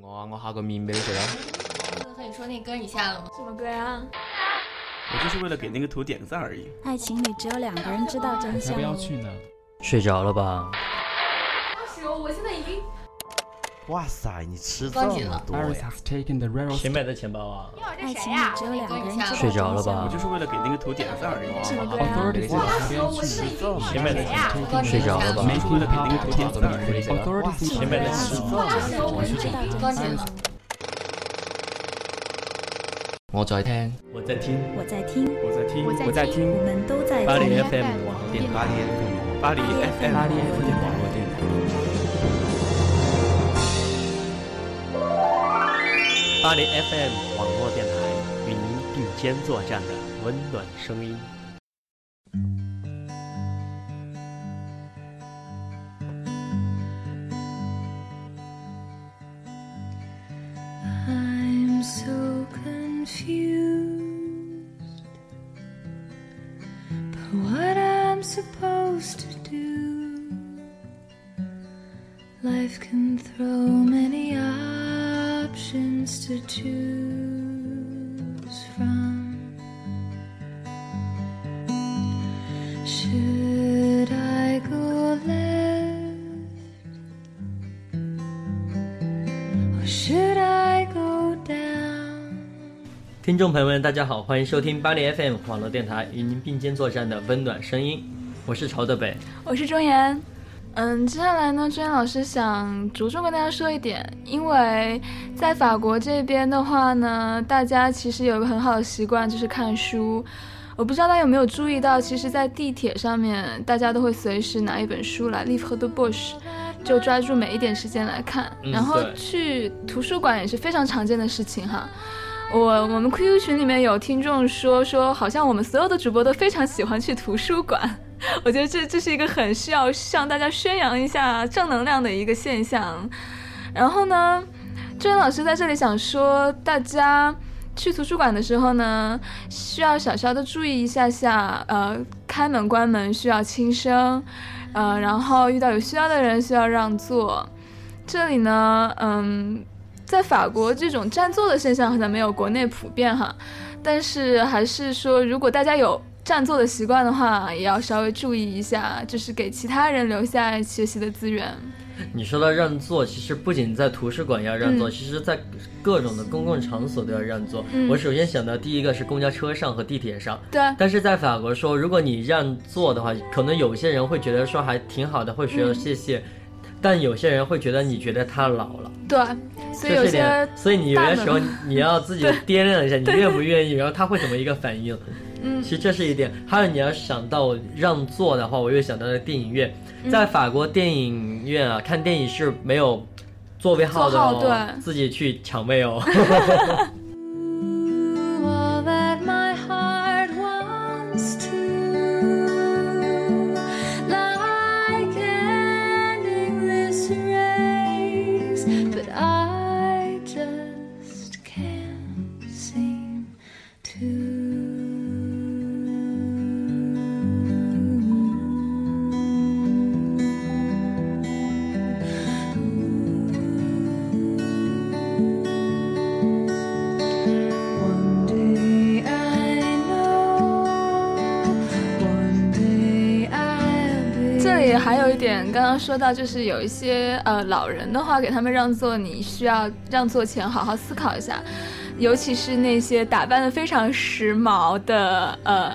我啊，我下个面俾你食啊！和你说那歌你下了吗？什么歌啊？我就是为了给那个图点个赞而已。爱情里只有两个人知道真相。要不要去呢？睡着了吧？二十，我现在已经哇塞，你吃这么多呀谁买的钱包啊？爱情里只有两个人知道。睡着了吧我就是为了给那个图点个赞而已。哇塞这么谁买的睡着了吧 public public. public. Authorities 谁买的我现在已经关紧了。我在听，我在听。我在听，我在听，我在听我们都在巴黎听。FM 網絡電巴黎 FM 巴黎 FM 巴黎 FM 网络电台。巴黎 FM 网络电台与您并肩作战的温暖声音。Should I go down? 听众朋友们，大家好，欢迎收听巴黎 FM 网络电台与您并肩作战的温暖声音，我是朝德北。我是钟岩。嗯，接下来呢，钟岩老师想着重跟大家说一点，因为在法国这边的话呢，大家其实有一个很好的习惯，就是看书。我不知道大家有没有注意到，其实，在地铁上面，大家都会随时拿一本书来 l i v e de Bush，就抓住每一点时间来看。嗯然后去图书馆也是非常常见的事情哈。我我们 QQ 群里面有听众说说，好像我们所有的主播都非常喜欢去图书馆。我觉得这这是一个很需要向大家宣扬一下正能量的一个现象。然后呢，周岩老师在这里想说，大家去图书馆的时候呢，需要小小的注意一下下，呃，开门关门需要轻声，呃，然后遇到有需要的人需要让座。这里呢，嗯，在法国这种占座的现象好像没有国内普遍哈，但是还是说，如果大家有占座的习惯的话，也要稍微注意一下，就是给其他人留下学习的资源。你说到让座，其实不仅在图书馆要让座，嗯。其实在各种的公共场所都要让座。嗯。我首先想到第一个是公交车上和地铁上，对，但是在法国说，如果你让座的话，可能有些人会觉得说还挺好的，会觉得谢谢，但有些人会觉得你觉得他老了。对，所以有些所以你有些时候 你要自己 掂量一下，你愿不愿意，然后他会怎么一个反应。嗯其实这是一点。还有你要想到让座的话，我又想到了电影院，嗯在法国电影院啊，看电影是没有座位号的哦，对自己去抢位哦。点，刚刚说到，就是有一些呃老人的话，给他们让座，你需要让座前好好思考一下，尤其是那些打扮的非常时髦的呃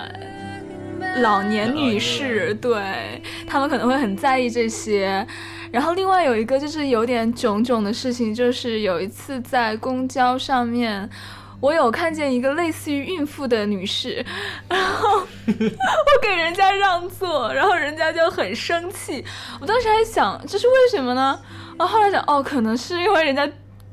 老年女士，对他们可能会很在意这些。然后另外有一个就是有点囧囧的事情，就是有一次在公交上面。我有看见一个类似于孕妇的女士，然后我给人家让座，然后人家就很生气。我当时还想这是为什么呢？然后后来想，哦，可能是因为人家，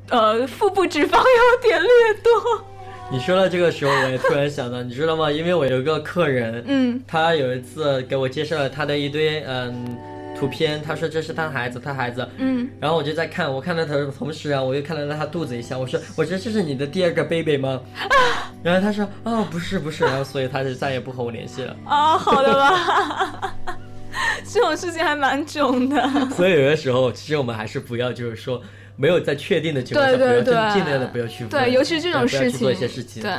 呃，腹部脂肪有点略多。你说到这个时候，我也突然想到，你知道吗？因为我有一个客人，嗯他有一次给我介绍了他的一堆嗯图片，他说这是他孩子，他孩子，嗯，然后我就在看，我看到他的同时啊，我又看到了他肚子一下，我说我说这是你的第二个 baby 吗？然后他说哦不是不是，然后所以他就再也不和我联系了。啊，好的吧。这种事情还蛮囧的。所以有的时候，其实我们还是不要，就是说没有在确定的情况下，对对不要对，尽量的不要去对，尤其这种事情，去做一些事情。对。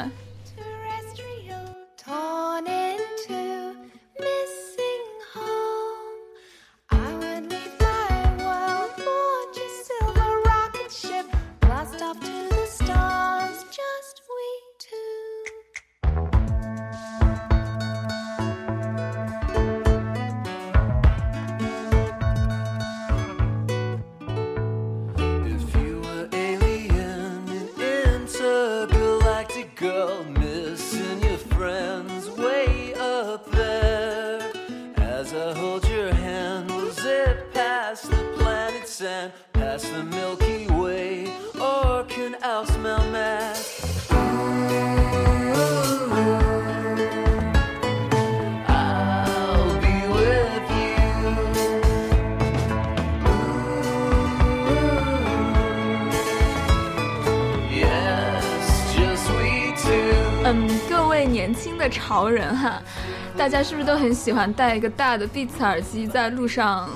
轻的潮人哈，大家是不是都很喜欢戴一个大的 Beats 耳机在路上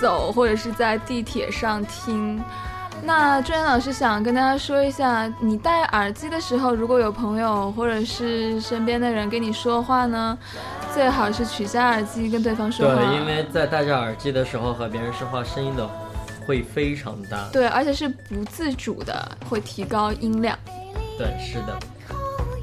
走，或者是在地铁上听？那朱岩老师想跟大家说一下，你戴耳机的时候，如果有朋友或者是身边的人跟你说话呢，最好是取下耳机跟对方说话。对，因为在戴着耳机的时候和别人说话，声音的会非常大。对，而且是不自主的会提高音量。对，是的，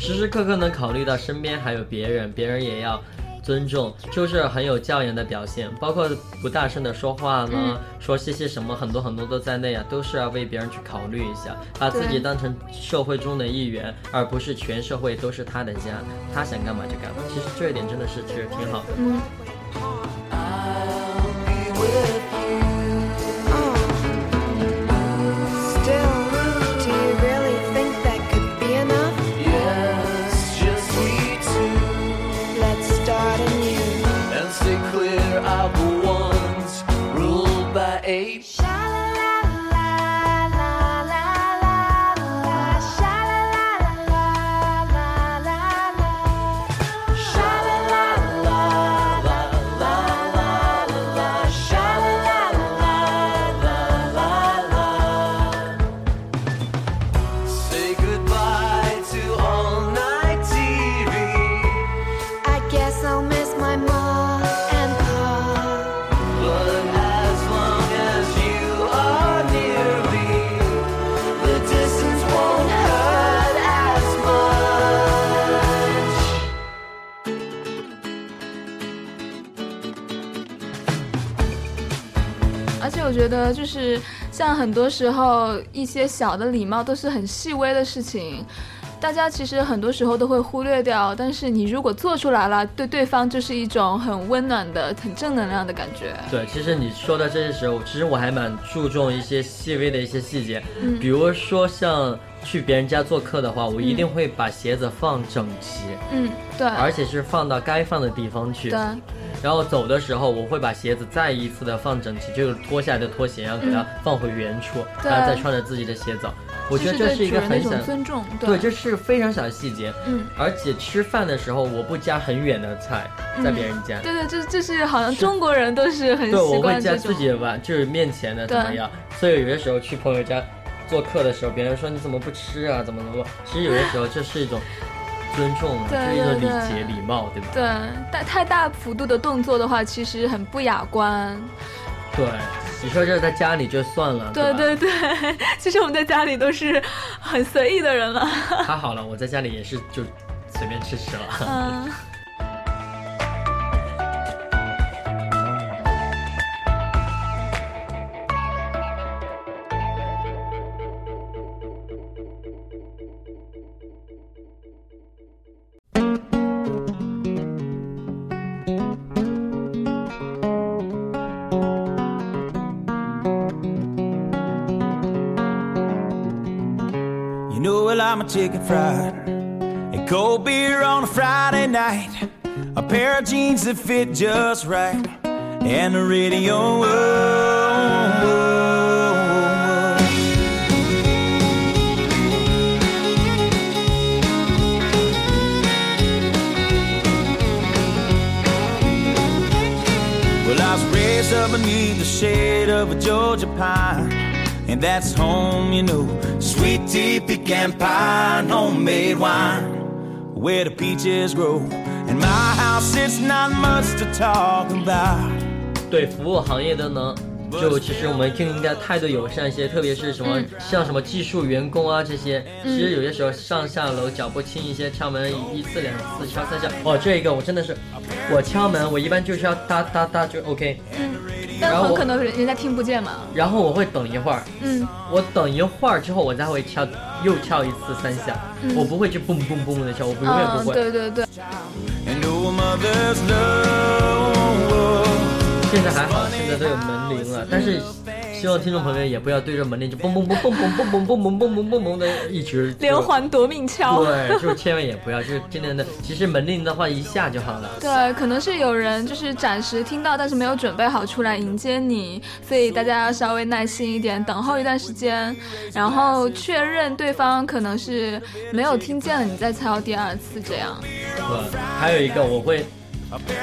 时时刻刻能考虑到身边还有别人，别人也要尊重，就是很有教养的表现。包括不大声的说话呢，嗯说谢谢什么，很多很多都在内啊，都是要为别人去考虑一下，把自己当成社会中的一员，而不是全社会都是他的家，他想干嘛就干嘛。其实这一点真的是其实挺好的。嗯。得，就是像很多时候一些小的礼貌都是很细微的事情，大家其实很多时候都会忽略掉。但是你如果做出来了，对对方就是一种很温暖的、很正能量的感觉。对，其实你说到这些时候，其实我还蛮注重一些细微的一些细节，嗯比如说像去别人家做客的话，我一定会把鞋子放整齐，嗯，对，而且是放到该放的地方去。对，然后走的时候，我会把鞋子再一次的放整齐，就是脱下来的拖鞋，然后给它放回原处，嗯然后再穿着自己的鞋走。我觉得这这是一个很小，尊重。对，这是非常小的细节。嗯，而且吃饭的时候，我不夹很远的菜，在别人家。对对，这这是好像中国人都是很对，习我会。夹自己的碗，就是面前的怎么样。所以有些时候去朋友家做客的时候，别人说你怎么不吃啊，怎么怎么，其实有些时候这是一种尊重啊，对这是一个礼节、礼貌，对吧？对，但太大幅度的动作的话，其实很不雅观。对，你说这在家里就算了，吧？对对对，其实我们在家里都是很随意的人了。还好了，我在家里也是就随便吃吃了。嗯。Chicken fried. A cold beer on a Friday night. A pair of jeans that fit just right. And the radio. oh, oh, oh. I was up beneath the shade of a Georgia pine. And that's home, you know. we deep becampin' homemade wine where the peaches grow. And my house is not much to talk about. 对服务行业的呢就其实我们更应该态度友善一些特别是什么像什么技术员工啊这些其实有些时候上下楼脚步轻一些敲门一次两次敲三下。哦这一个我真的是我敲门我一般就是要哒哒哒就 ok 但然后我很可能人人家听不见嘛。然后我会等一会儿，嗯，我等一会儿之后我再会敲，又敲一次三下，嗯我不会去嘣嘣嘣的敲，我不永远嗯不，会。对对对 oh. 现在还好，现在都有门铃了，但是希望听众朋友也不要对着门铃就嘣嘣嘣嘣嘣嘣嘣嘣嘣嘣嘣嘣嘣的一直就连环夺命敲。对，就是千万也不要，就是尽量的。其实门铃的话一下就好了。对，可能是有人就是暂时听到，但是没有准备好出来迎接你，所以大家要稍微耐心一点，等候一段时间，然后确认对方可能是没有听见了，你再敲第二次这样。对，还有一个我会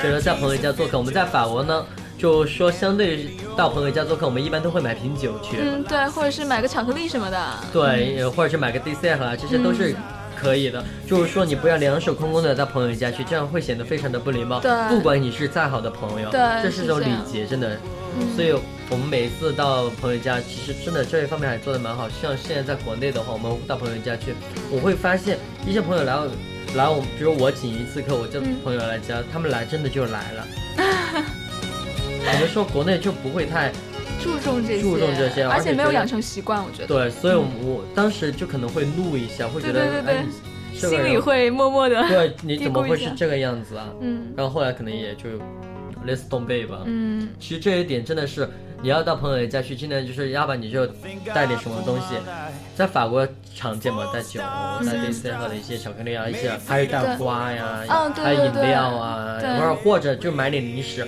觉得在朋友家做客，我们在法国呢，就说相对到朋友家做客，我们一般都会买瓶酒去，嗯，对，或者是买个巧克力什么的。对，或者是买个 dessert 啊，这些都是。可以的，就是说你不要两手空空的到朋友家去，这样会显得非常的不礼貌。对不管你是再好的朋友，对这是一种礼节，真的。嗯所以我们每一次到朋友家，其实真的这一方面还做的蛮好。像现在在国内的话，我们到朋友家去，我会发现一些朋友来我来我，比如我请一次客，我叫嗯朋友来家，他们来真的就来了。有的时候国内就不会太注重这些，注重这些而而且没有养成习惯，我觉得。对，所以我我当时就可能会怒一下，会觉得心里会默默的。对，你怎么会是这个样子啊？嗯然后后来可能也就 let's don't be 吧。嗯，其实这一点真的是，你要到朋友家去，尽量就是要不然你就带点什么东西，在法国常见嘛，带酒、带 dessert 的一些巧克力啊，一些还有带花呀，嗯还有饮料啊，对或者或者就买点零食，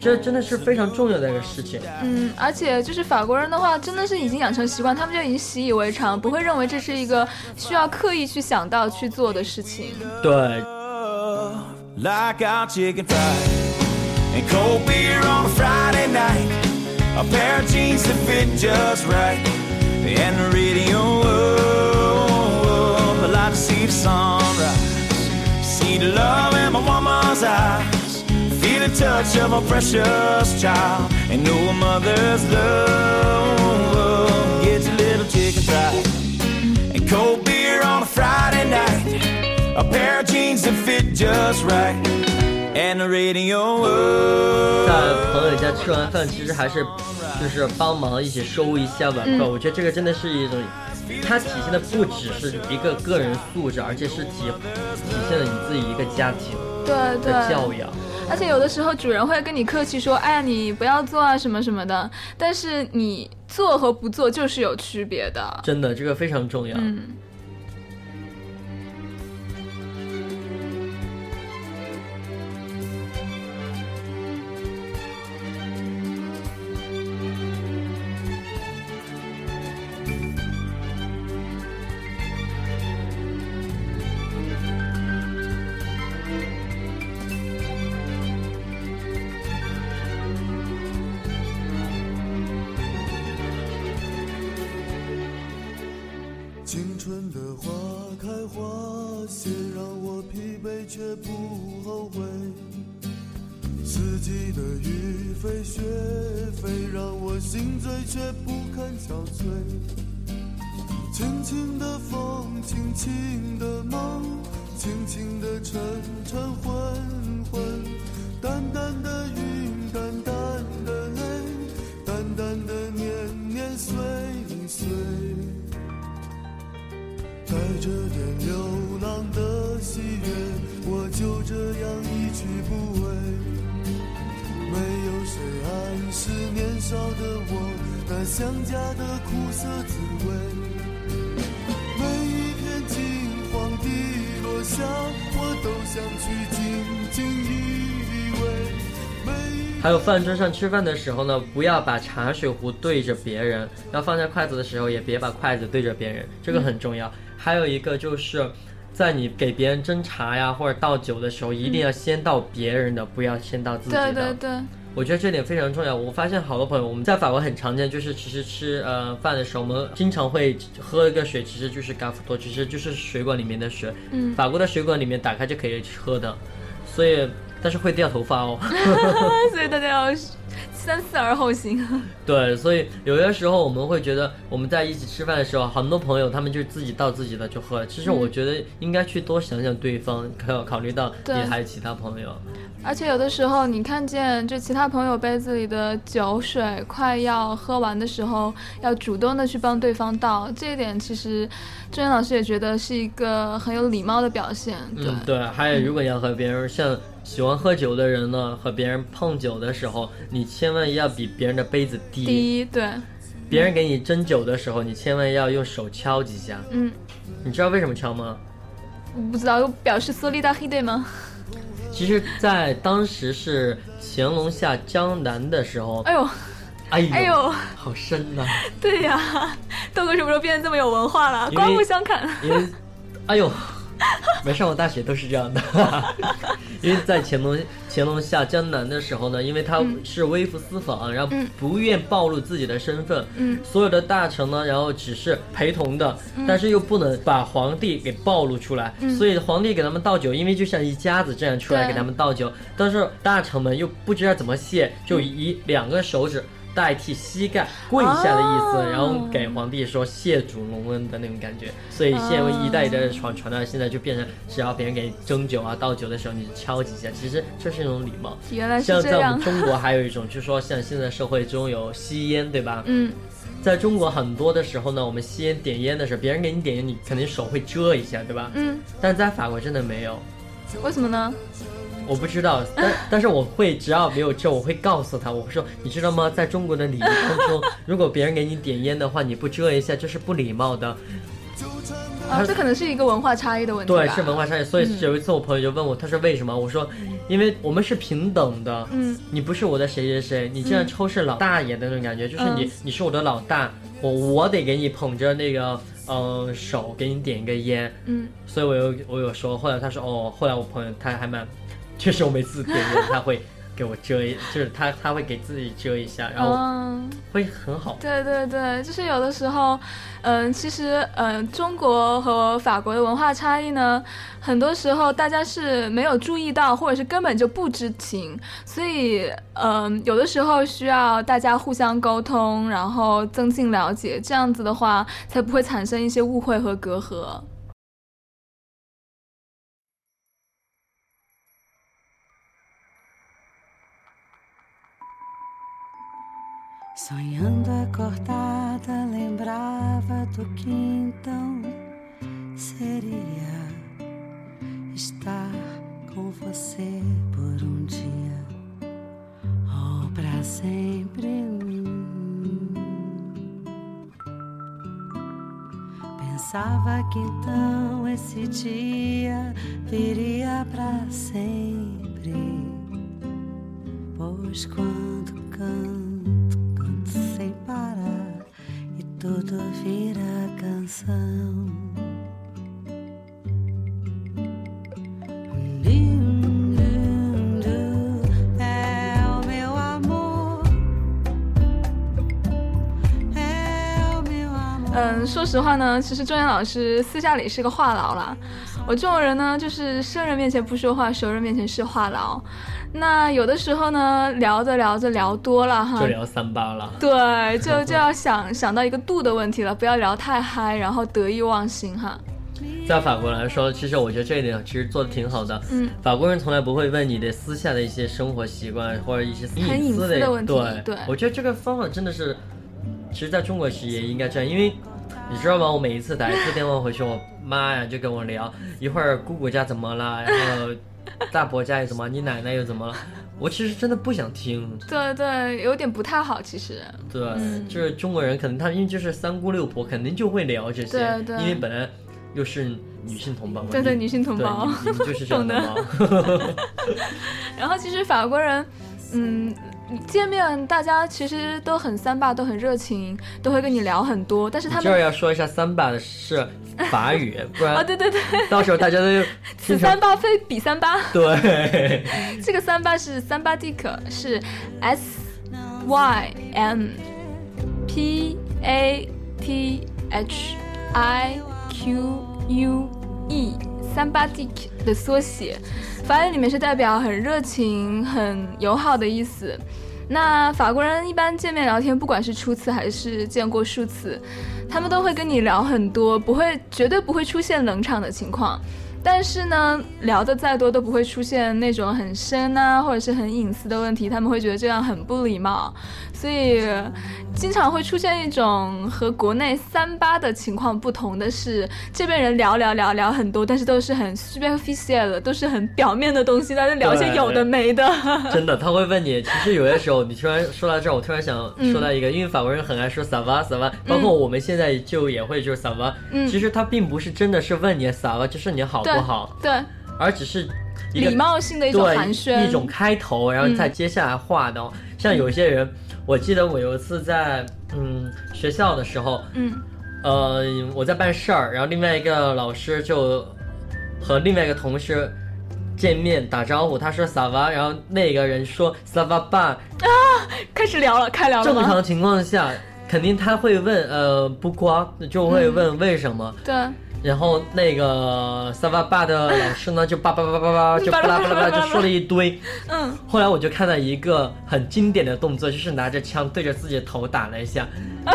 这真的是非常重要的一个事情。嗯，而且就是法国人的话，真的是已经养成习惯，他们就已经习以为常，不会认为这是一个需要刻意去想到去做的事情。对，like our chicken fried and cold beer on a Friday night. A pair of jeans that fit just right, and the radio. Oh, I like to see the sunrise, see the love in my woman's eyes, feel the touch of a precious child, and know a mother's love. Get your little chicken fried and cold beer on a Friday night. A pair of jeans that fit just right. And the radio. 在朋友家吃完饭，其实还是就是帮忙一起收一下碗筷。嗯我觉得这个真的是一种，它体现的不只是一个个人素质，而且是体体现了你自己一个家庭的教养。而且有的时候主人会跟你客气说：“哎呀，你不要做啊，什么什么的。”但是你做和不做就是有区别的。真的，这个非常重要。嗯。春的花开花谢，让我疲惫却不后悔。四季的雨飞雪飞，让我心醉却不堪憔悴。轻轻的风，轻轻的梦，轻轻的沉沉昏昏，淡淡的云，着点流浪的喜悦，我就这样一去不回。没有谁暗示年少的我那想家的苦涩滋味。每一片金黄的落下，我都想去紧紧依偎。还有饭桌上吃饭的时候呢，不要把茶水壶对着别人，要放下筷子的时候也别把筷子对着别人，这个很重要。还有一个就是，在你给别人斟茶呀或者倒酒的时候，一定要先倒别人的，不要先倒自己的。对对对，我觉得这点非常重要。我发现好多朋友，我们在法国很常见，就是其实吃呃饭的时候，我们经常会喝一个水，其实就是咖啡多，其实就是水管里面的水。嗯法国的水管里面打开就可以喝的，所以但是会掉头发哦。所以大家要 三思而后行。对，所以有些时候我们会觉得我们在一起吃饭的时候，很多朋友他们就自己倒自己的就喝了。其实我觉得应该去多想想对方，考考虑到你还有其他朋友。而且有的时候，你看见就其他朋友杯子里的酒水快要喝完的时候，要主动的去帮对方倒，这一点其实郑源老师也觉得是一个很有礼貌的表现。对，嗯，对。还有，如果要和别人像喜欢喝酒的人呢，和别人碰酒的时候，你千万要比别人的杯子低。第一，对，别人给你斟酒的时候，你千万要用手敲几下。嗯，你知道为什么敲吗？我不知道，有表示 solidarity 吗？其实，在当时是乾隆下江南的时候，哎呦，哎呦，哎呦，好深呐、对呀，豆哥什么时候变得这么有文化了？刮目相看。因为，哎呦，没上过大学都是这样的。因为在乾隆乾隆下江南的时候呢，因为他是微服私访，然后嗯不愿暴露自己的身份，嗯。所有的大臣呢，然后只是陪同的，嗯。但是又不能把皇帝给暴露出来，嗯。所以皇帝给他们倒酒，因为就像一家子这样出来给他们倒酒，但是大臣们又不知道怎么谢，就以两个手指。代替膝盖跪下的意思，哦然后给皇帝说谢主隆恩的那种感觉，所以现在一代一代的传传到现在就变成，只要别人给你斟酒啊倒酒的时候，你就敲几下，其实这是一种礼貌。原来是像在我们中国还有一种，就是说像现在社会中有吸烟，对吧？嗯，在中国很多的时候呢，我们吸烟点烟的时候，别人给你点烟，你肯定手会遮一下，对吧？嗯，但在法国真的没有，为什么呢？我不知道，但但是我会，只要没有这，我会告诉他，我会说，你知道吗？在中国的礼仪当中，如果别人给你点烟的话，你不遮一下，这是不礼貌的。啊，这可能是一个文化差异的问题。对，是文化差异。所以嗯有一次我朋友就问我，他说为什么？我说，因为我们是平等的。嗯，你不是我的谁谁谁，你这样嗯抽是老大爷的那种感觉，就是你嗯你是我的老大，我我得给你捧着那个嗯、呃手给你点一个烟。嗯，所以我有我有说，后来他说哦，后来我朋友他还蛮，就是我每次点烟他会给我遮一，就是他他会给自己遮一下，然后嗯会很好。对对对，就是有的时候，嗯、其实，嗯、中国和法国的文化差异呢，很多时候大家是没有注意到，或者是根本就不知情，所以，嗯、有的时候需要大家互相沟通，然后增进了解，这样子的话，才不会产生一些误会和隔阂。Sonhando acordada, lembrava do que então seria estar com você por um dia ou para sempre. Pensava que então esse dia viria para sempre, pois quando canto 嗯，说实话呢，其实周岩老师私下里是个话痨啦。我这种人呢，就是生人面前不说话，熟人面前是话痨。那有的时候呢，聊着聊着聊多了哈，就聊三八了。对，就就要想想到一个度的问题了，不要聊太嗨，然后得意忘形哈。在法国来说，其实我觉得这一点其实做的挺好的。嗯，法国人从来不会问你的私下的一些生活习惯或者一些隐私私的问题对，对我觉得这个方法真的是，其实在中国其实也应该这样，因为你知道吗？我每一次打一次电话回去，我妈呀就跟我聊，一会儿姑姑家怎么了，然后 大伯家又怎么，你奶奶又怎么了，我其实真的不想听。对对，有点不太好，其实。对，嗯就是中国人可能他因为就是三姑六婆，肯定就会聊这些，对对因为本来又是女性同胞嘛，对对女性同胞就是这样的嘛。然后其实法国人，嗯，见面大家其实都很三八，都很热情，都会跟你聊很多，但是他这儿要说一下三八的是法语，不然啊，对对对，到时候大家都此三八非彼三八。对，这个三八是三八 dick，是 S Y M P A T H I Q U E，三八 DQ 的缩写，法语里面是代表很热情、很友好的意思。那法国人一般见面聊天，不管是初次还是见过数次，他们都会跟你聊很多，不会绝对不会出现冷场的情况。但是呢，聊的再多都不会出现那种很深啊，或者是很隐私的问题，他们会觉得这样很不礼貌，所以经常会出现一种和国内三八的情况不同的是，这边人聊聊聊聊很多，但是都是很 superficial 的，都是很表面的东西，大家聊些有的没的。真的，他会问你。其实有些时候，你突然说到这儿，我突然想嗯说到一个，因为法国人很爱说 “ça va”，“ça va”，包括我们现在就也会就是 “ça va”。嗯其实他并不是真的是问你 “ça va”，就是你好对不好，对，而只是礼貌性的一种寒暄，一种开头，然后再接下来话的。像有些人，我记得我有一次在嗯学校的时候，嗯。呃，我在办事儿，然后另外一个老师就和另外一个同事见面打招呼，他说 “ça va”，然后那个人说 “ça va pas”。开始聊了，开聊了正常情况下，肯定他会问呃不光，就会问为什么。对，然后那个 “ça va pas” 的老师呢，就叭叭叭叭叭 就巴拉巴拉巴拉就说了一堆。嗯，后来我就看到一个很经典的动作，就是拿着枪对着自己的头打了一下。啊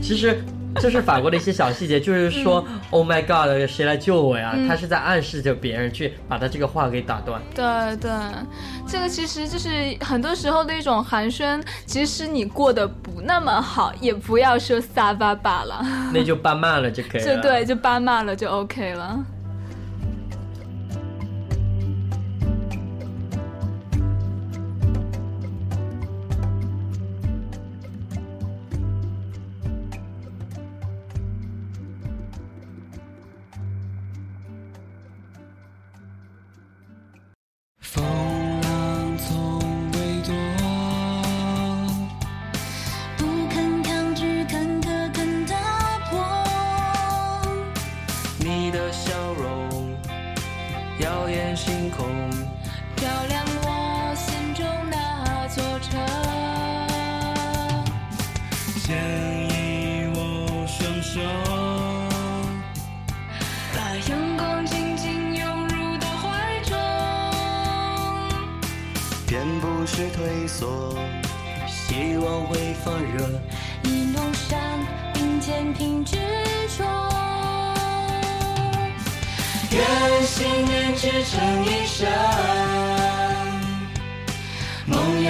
其实这是法国的一些小细节，就是说、“Oh my God”，谁来救我呀？嗯他是在暗示着别人去把他这个话给打断。对对，这个其实就是很多时候的一种寒暄。即使你过得不那么好，也不要说撒巴巴了，那就巴骂了就可以了。就对，就巴骂了就 OK 了。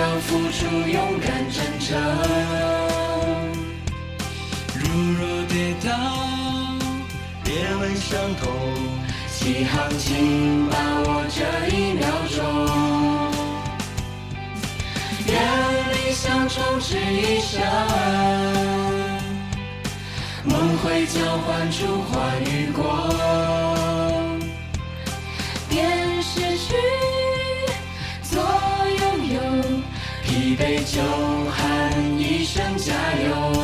要付出勇敢真诚。如若跌倒，别问伤痛，起航请把握这一秒钟。愿理想充斥一生，梦会交换出花与光。杯酒喊一声加油。